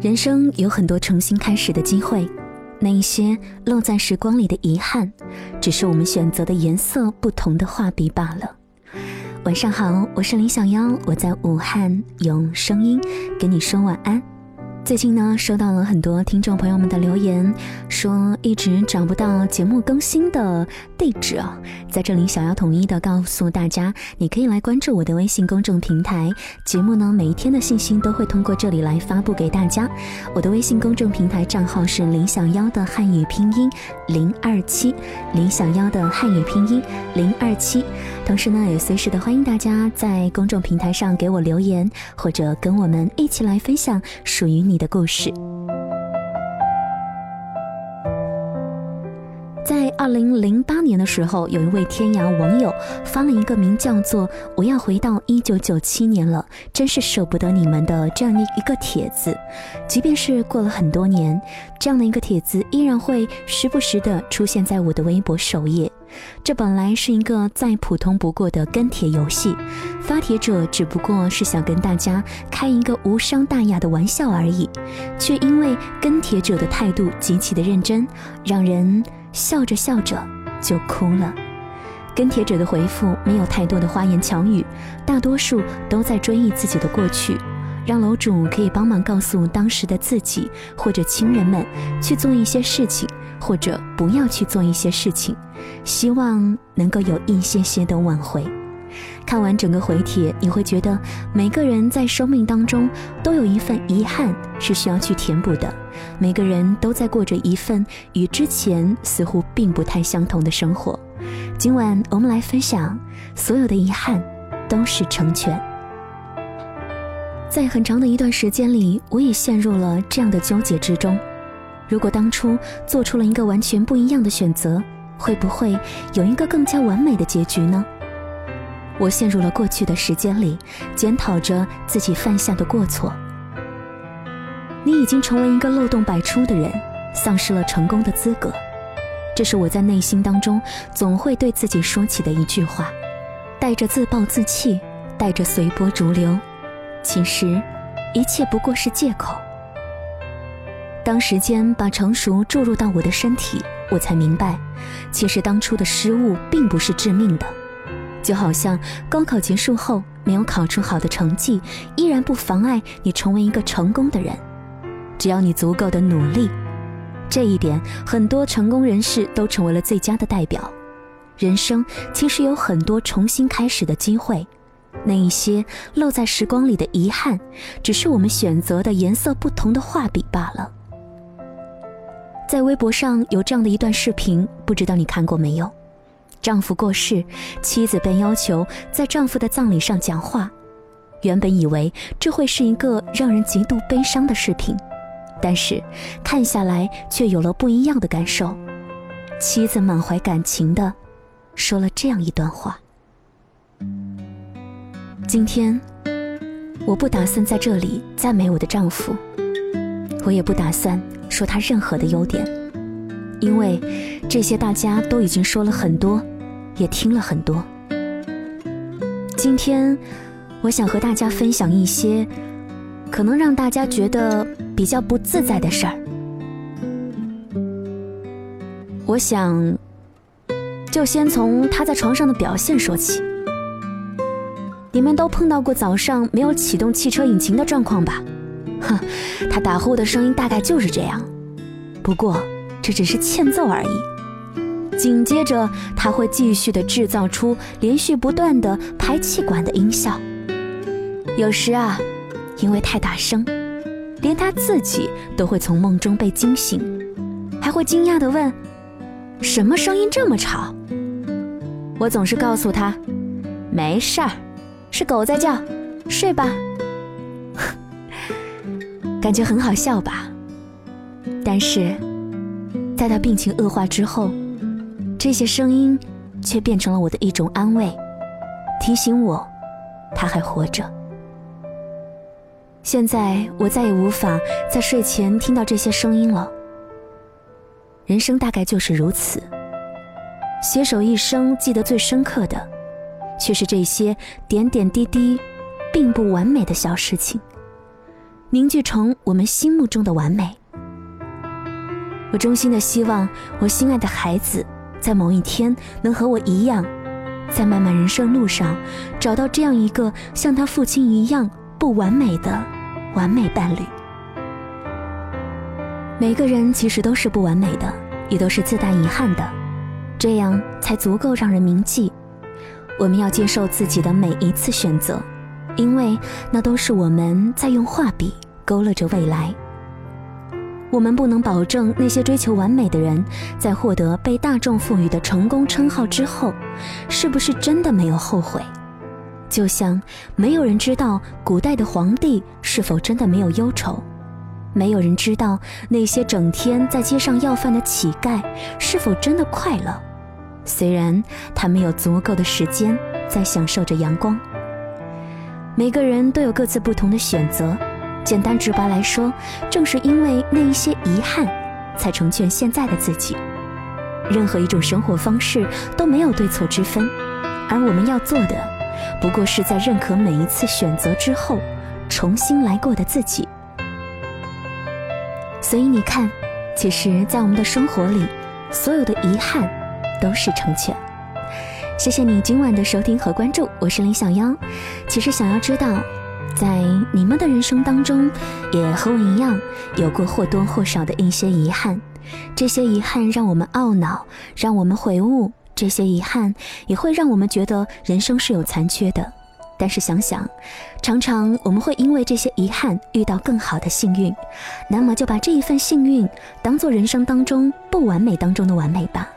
人生有很多重新开始的机会，那一些落在时光里的遗憾，只是我们选择的颜色不同的画笔罢了。晚上好，我是林小妖，我在武汉用声音跟你说晚安。最近呢，收到了很多听众朋友们的留言，说一直找不到节目更新的地址啊。在这里，小妖统一的告诉大家，你可以来关注我的微信公众平台，节目呢每一天的信息都会通过这里来发布给大家。我的微信公众平台账号是林小妖的汉语拼音零二七，林小妖的汉语拼音零二七。同时呢，也随时的欢迎大家在公众平台上给我留言，或者跟我们一起来分享属于你。的故事，在二零零八年的时候，有一位天涯网友发了一个名叫做“我要回到一九九七年了，真是舍不得你们”的这样的一个帖子。即便是过了很多年，这样的一个帖子依然会时不时的出现在我的微博首页。这本来是一个再普通不过的跟帖游戏，发帖者只不过是想跟大家开一个无伤大雅的玩笑而已，却因为跟帖者的态度极其的认真，让人笑着笑着就哭了。跟帖者的回复没有太多的花言巧语，大多数都在追忆自己的过去。让楼主可以帮忙告诉当时的自己或者亲人们去做一些事情，或者不要去做一些事情，希望能够有一些些的挽回。看完整个回帖，你会觉得每个人在生命当中都有一份遗憾是需要去填补的，每个人都在过着一份与之前似乎并不太相同的生活。今晚我们来分享，所有的遗憾都是成全。在很长的一段时间里，我也陷入了这样的纠结之中。如果当初做出了一个完全不一样的选择，会不会有一个更加完美的结局呢？我陷入了过去的时间里，检讨着自己犯下的过错。你已经成为一个漏洞百出的人，丧失了成功的资格。这是我在内心当中总会对自己说起的一句话，带着自暴自弃，带着随波逐流。其实，一切不过是借口。当时间把成熟注入到我的身体，我才明白，其实当初的失误并不是致命的。就好像高考结束后没有考出好的成绩，依然不妨碍你成为一个成功的人。只要你足够的努力，这一点很多成功人士都成为了最佳的代表。人生其实有很多重新开始的机会。那一些漏在时光里的遗憾，只是我们选择的颜色不同的画笔罢了。在微博上有这样的一段视频，不知道你看过没有？丈夫过世，妻子被要求在丈夫的葬礼上讲话。原本以为这会是一个让人极度悲伤的视频，但是看下来却有了不一样的感受。妻子满怀感情的说了这样一段话。今天，我不打算在这里赞美我的丈夫，我也不打算说他任何的优点，因为这些大家都已经说了很多，也听了很多。今天，我想和大家分享一些可能让大家觉得比较不自在的事儿。我想，就先从他在床上的表现说起。你们都碰到过早上没有启动汽车引擎的状况吧？哼，他打呼的声音大概就是这样。不过这只是欠揍而已。紧接着他会继续的制造出连续不断的排气管的音效。有时啊，因为太大声，连他自己都会从梦中被惊醒，还会惊讶的问：“什么声音这么吵？”我总是告诉他：“没事儿。”是狗在叫，睡吧。感觉很好笑吧？但是，在他病情恶化之后，这些声音却变成了我的一种安慰，提醒我他还活着。现在我再也无法在睡前听到这些声音了。人生大概就是如此，携手一生，记得最深刻的。却是这些点点滴滴，并不完美的小事情。凝聚成我们心目中的完美。我衷心的希望，我心爱的孩子，在某一天能和我一样，在漫漫人生路上，找到这样一个像他父亲一样不完美的完美伴侣。每个人其实都是不完美的，也都是自带遗憾的，这样才足够让人铭记。我们要接受自己的每一次选择，因为那都是我们在用画笔勾勒着未来。我们不能保证那些追求完美的人，在获得被大众赋予的成功称号之后，是不是真的没有后悔？就像没有人知道古代的皇帝是否真的没有忧愁，没有人知道那些整天在街上要饭的乞丐是否真的快乐。虽然他们有足够的时间在享受着阳光，每个人都有各自不同的选择。简单直白来说，正是因为那一些遗憾，才成全现在的自己。任何一种生活方式都没有对错之分，而我们要做的，不过是在认可每一次选择之后，重新来过的自己。所以你看，其实，在我们的生活里，所有的遗憾都是成全。谢谢你今晚的收听和关注，我是林小妖。其实想要知道。在你们的人生当中，也和我一样有过或多或少的一些遗憾，这些遗憾让我们懊恼，让我们悔悟，这些遗憾也会让我们觉得人生是有残缺的。但是想想，常常我们会因为这些遗憾遇到更好的幸运，那么就把这一份幸运当做人生当中不完美当中的完美吧。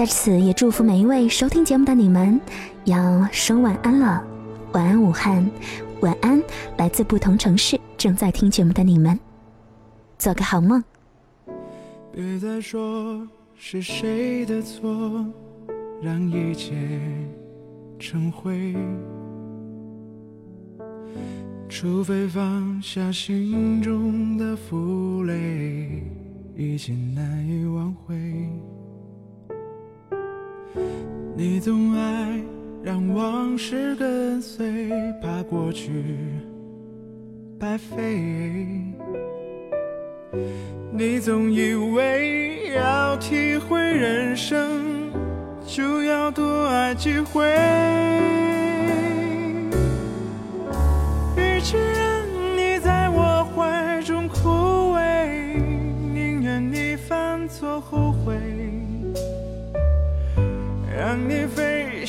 在此也祝福每一位收听节目的你们，要说晚安了，晚安武汉。晚安，来自不同城市正在听节目的你们，做个好梦。别再说是谁的错，让一切成灰。除非放下心中的负累，已经难以挽回。你总爱。让往事跟随，怕过去白费。你总以为要体会人生，就要多爱几回。